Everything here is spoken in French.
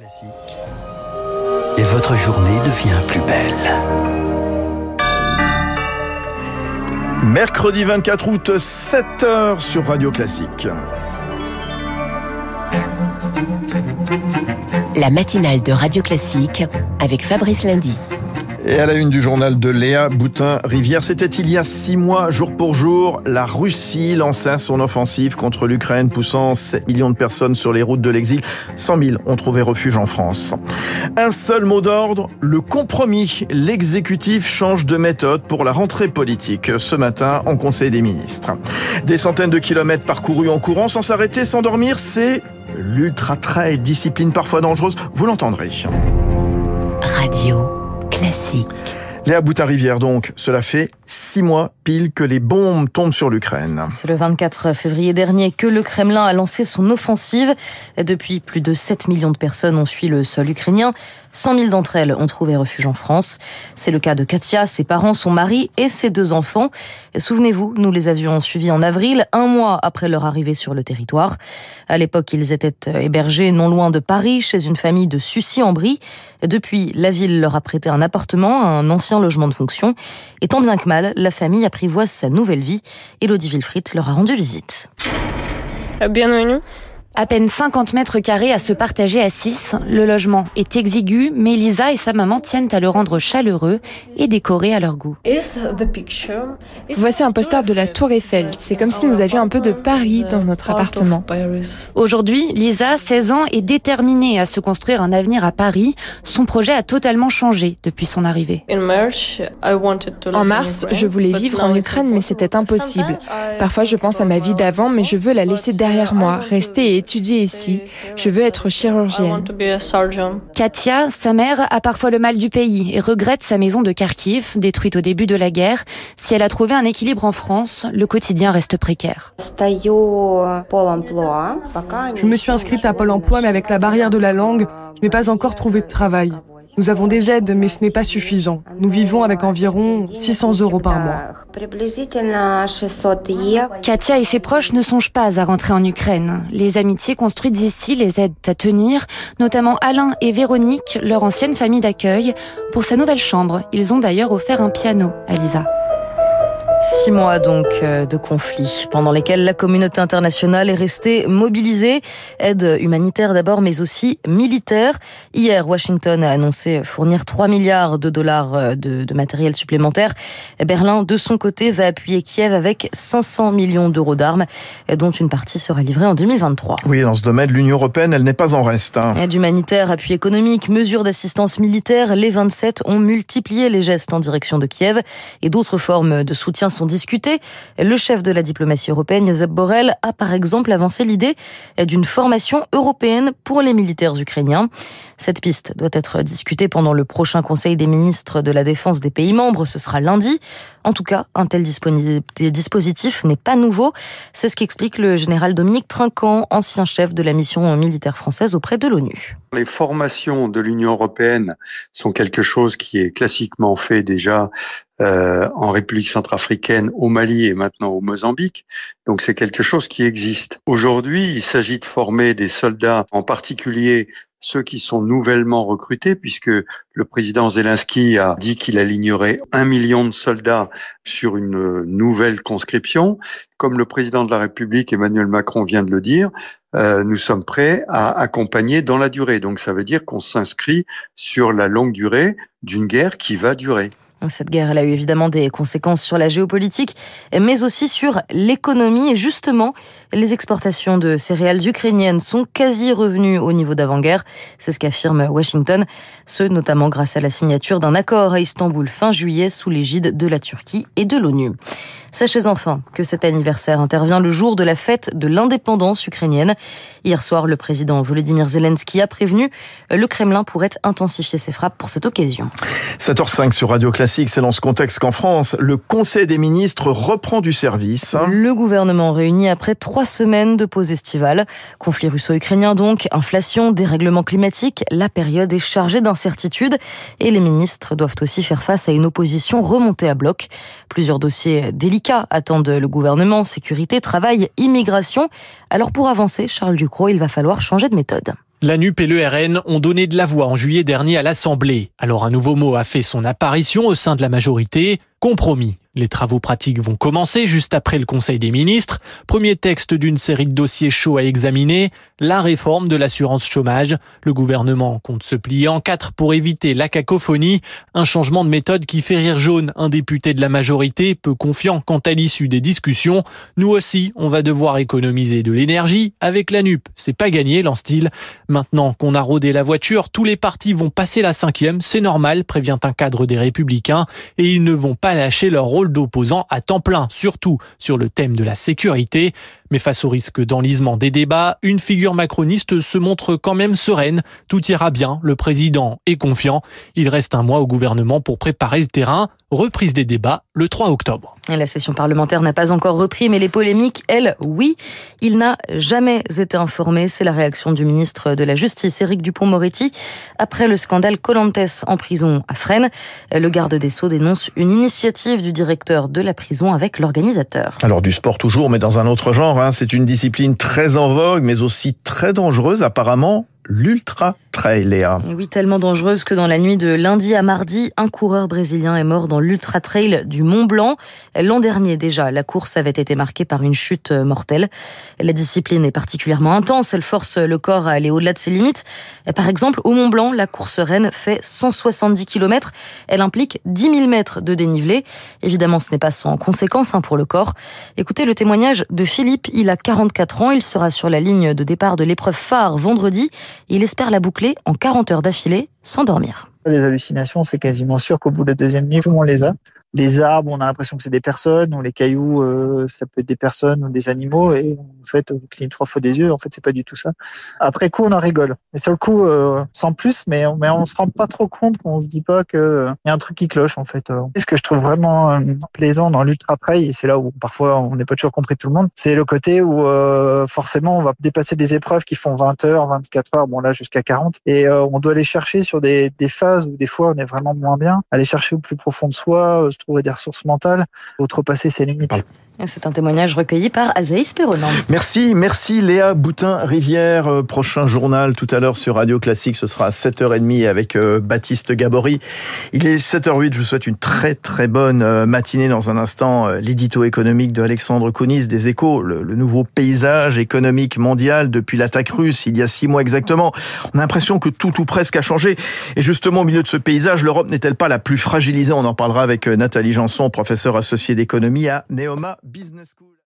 Classique. Et votre journée devient plus belle. Mercredi 24 août, 7h sur Radio Classique. La matinale de Radio Classique avec Fabrice Lundy. Et à la une du journal de Léa Boutin-Rivière, c'était il y a six mois, jour pour jour, la Russie lançait son offensive contre l'Ukraine, poussant 7 millions de personnes sur les routes de l'exil. 100 000 ont trouvé refuge en France. Un seul mot d'ordre, le compromis. L'exécutif change de méthode pour la rentrée politique ce matin en Conseil des ministres. Des centaines de kilomètres parcourus en courant sans s'arrêter, sans dormir, c'est l'ultra-trail, discipline parfois dangereuse. Vous l'entendrez. Radio classique. Léa Boutin-Rivière, donc, cela fait six mois pile que les bombes tombent sur l'Ukraine. C'est le 24 février dernier que le Kremlin a lancé son offensive. Depuis, plus de 7 millions de personnes ont fui le sol ukrainien. 100 000 d'entre elles ont trouvé refuge en France. C'est le cas de Katia, ses parents, son mari et ses deux enfants. Souvenez-vous, nous les avions suivis en avril, un mois après leur arrivée sur le territoire. À l'époque, ils étaient hébergés non loin de Paris, chez une famille de Sucy-en-Brie. Depuis, la ville leur a prêté un appartement, un ancien logement de fonction. Et tant bien que mal, la famille apprivoise sa nouvelle vie. Elodie Wilfried leur a rendu visite. Bienvenue. À peine 50 mètres carrés à se partager à 6. Le logement est exigu, mais Lisa et sa maman tiennent à le rendre chaleureux et décoré à leur goût. Voici un poster de la Tour Eiffel. C'est comme si nous avions un peu de Paris dans notre appartement. Aujourd'hui, Lisa, 16 ans, est déterminée à se construire un avenir à Paris. Son projet a totalement changé depuis son arrivée. En mars, je voulais vivre en Ukraine, mais c'était impossible. Parfois, je pense à ma vie d'avant, mais je veux la laisser derrière moi, rester et étudier ici. Je veux être chirurgienne. Katia, sa mère, a parfois le mal du pays et regrette sa maison de Kharkiv, détruite au début de la guerre. Si elle a trouvé un équilibre en France, le quotidien reste précaire. Je me suis inscrite à Pôle emploi, mais avec la barrière de la langue, je n'ai pas encore trouvé de travail. Nous avons des aides, mais ce n'est pas suffisant. Nous vivons avec environ 600 euros par mois. Katia et ses proches ne songent pas à rentrer en Ukraine. Les amitiés construites ici les aident à tenir, notamment Alain et Véronique, leur ancienne famille d'accueil. Pour sa nouvelle chambre, ils ont d'ailleurs offert un piano à Lisa. Six mois donc euh, de conflits pendant lesquels la communauté internationale est restée mobilisée. Aide humanitaire d'abord, mais aussi militaire. Hier, Washington a annoncé fournir 3 milliards de dollars euh, de, de matériel supplémentaire. Berlin, de son côté, va appuyer Kiev avec 500 millions d'euros d'armes, dont une partie sera livrée en 2023. Oui, dans ce domaine, l'Union européenne, elle n'est pas en reste. Hein. Aide humanitaire, appui économique, mesures d'assistance militaire, les 27 ont multiplié les gestes en direction de Kiev et d'autres formes de soutien sont discutées. Le chef de la diplomatie européenne, Josep Borrell, a par exemple avancé l'idée d'une formation européenne pour les militaires ukrainiens. Cette piste doit être discutée pendant le prochain Conseil des ministres de la Défense des pays membres. Ce sera lundi. En tout cas, un tel dispositif n'est pas nouveau. C'est ce qu'explique le général Dominique Trinquant, ancien chef de la mission militaire française auprès de l'ONU. Les formations de l'Union européenne sont quelque chose qui est classiquement fait déjà euh, en République centrafricaine, au Mali et maintenant au Mozambique. Donc c'est quelque chose qui existe. Aujourd'hui, il s'agit de former des soldats, en particulier ceux qui sont nouvellement recrutés, puisque le président Zelensky a dit qu'il alignerait un million de soldats sur une nouvelle conscription. Comme le président de la République, Emmanuel Macron, vient de le dire, euh, nous sommes prêts à accompagner dans la durée. Donc ça veut dire qu'on s'inscrit sur la longue durée d'une guerre qui va durer. Cette guerre, a eu évidemment des conséquences sur la géopolitique, mais aussi sur l'économie. Et justement, les exportations de céréales ukrainiennes sont quasi revenues au niveau d'avant-guerre. C'est ce qu'affirme Washington. Ce, notamment grâce à la signature d'un accord à Istanbul fin juillet sous l'égide de la Turquie et de l'ONU. Sachez enfin que cet anniversaire intervient le jour de la fête de l'indépendance ukrainienne. Hier soir, le président Volodymyr Zelensky a prévenu le Kremlin pourrait intensifier ses frappes pour cette occasion. 7h05 sur Radio Classique, c'est dans ce contexte qu'en France, le Conseil des ministres reprend du service. Le gouvernement réuni après trois semaines de pause estivale. Conflit russo-ukrainien donc, inflation, dérèglement climatique, la période est chargée d'incertitudes et les ministres doivent aussi faire face à une opposition remontée à bloc. Plusieurs dossiers délicats attendent le gouvernement, sécurité, travail, immigration. Alors pour avancer, Charles Ducrot, il va falloir changer de méthode. La NUP et le RN ont donné de la voix en juillet dernier à l'Assemblée. Alors un nouveau mot a fait son apparition au sein de la majorité, compromis. Les travaux pratiques vont commencer juste après le Conseil des ministres. Premier texte d'une série de dossiers chauds à examiner, la réforme de l'assurance chômage. Le gouvernement compte se plier en quatre pour éviter la cacophonie. Un changement de méthode qui fait rire jaune un député de la majorité, peu confiant quant à l'issue des discussions. Nous aussi, on va devoir économiser de l'énergie avec la NUP. C'est pas gagné, lance-t-il. Maintenant qu'on a rodé la voiture, tous les partis vont passer la cinquième. C'est normal, prévient un cadre des Républicains. Et ils ne vont pas lâcher leur rôle d'opposants à temps plein, surtout sur le thème de la sécurité. Mais face au risque d'enlisement des débats, une figure macroniste se montre quand même sereine. Tout ira bien, le président est confiant. Il reste un mois au gouvernement pour préparer le terrain. Reprise des débats le 3 octobre. La session parlementaire n'a pas encore repris, mais les polémiques, elles, oui. Il n'a jamais été informé. C'est la réaction du ministre de la Justice, Éric Dupont-Moretti, après le scandale Colantes en prison à Fresnes. Le garde des Sceaux dénonce une initiative du directeur de la prison avec l'organisateur. Alors du sport toujours, mais dans un autre genre. Hein. C'est une discipline très en vogue, mais aussi très dangereuse apparemment l'Ultra Trail, Léa. oui, tellement dangereuse que dans la nuit de lundi à mardi, un coureur brésilien est mort dans l'Ultra Trail du Mont Blanc. L'an dernier déjà, la course avait été marquée par une chute mortelle. La discipline est particulièrement intense, elle force le corps à aller au-delà de ses limites. Par exemple, au Mont Blanc, la course reine fait 170 km. Elle implique 10 000 mètres de dénivelé. Évidemment, ce n'est pas sans conséquences hein, pour le corps. Écoutez le témoignage de Philippe, il a 44 ans, il sera sur la ligne de départ de l'épreuve phare vendredi. Il espère la en 40 heures d'affilée sans dormir. Les hallucinations, c'est quasiment sûr qu'au bout de la deuxième nuit, tout le monde les a les arbres, on a l'impression que c'est des personnes, ou les cailloux, euh, ça peut être des personnes ou des animaux, et en fait, vous clignez trois fois des yeux, en fait, c'est pas du tout ça. Après coup, on en rigole. Mais sur le coup, euh, sans plus, mais, mais on se rend pas trop compte qu'on se dit pas qu'il euh, y a un truc qui cloche, en fait. ce que je trouve vraiment euh, plaisant dans l'ultra trail, et c'est là où parfois on n'est pas toujours compris tout le monde, c'est le côté où forcément on va dépasser des épreuves qui font 20 heures, 24 heures, bon là jusqu'à 40, et on doit aller chercher sur des, des phases où des fois on est vraiment moins bien, aller chercher au plus profond de soi, trouver des ressources mentales, outrepasser ses limites. C'est un témoignage recueilli par Azaïs Perronan. Merci, merci Léa Boutin-Rivière. Euh, prochain journal tout à l'heure sur Radio Classique, ce sera à 7h30 avec euh, Baptiste Gabory. Il est 7h08, je vous souhaite une très très bonne euh, matinée. Dans un instant, l'édito économique de Alexandre Kounis des Échos, le, le nouveau paysage économique mondial depuis l'attaque russe il y a six mois exactement. On a l'impression que tout ou presque a changé. Et justement, au milieu de ce paysage, l'Europe n'est-elle pas la plus fragilisée? On en parlera avec Nathalie Janson, professeure associée d'économie à Neoma Business School.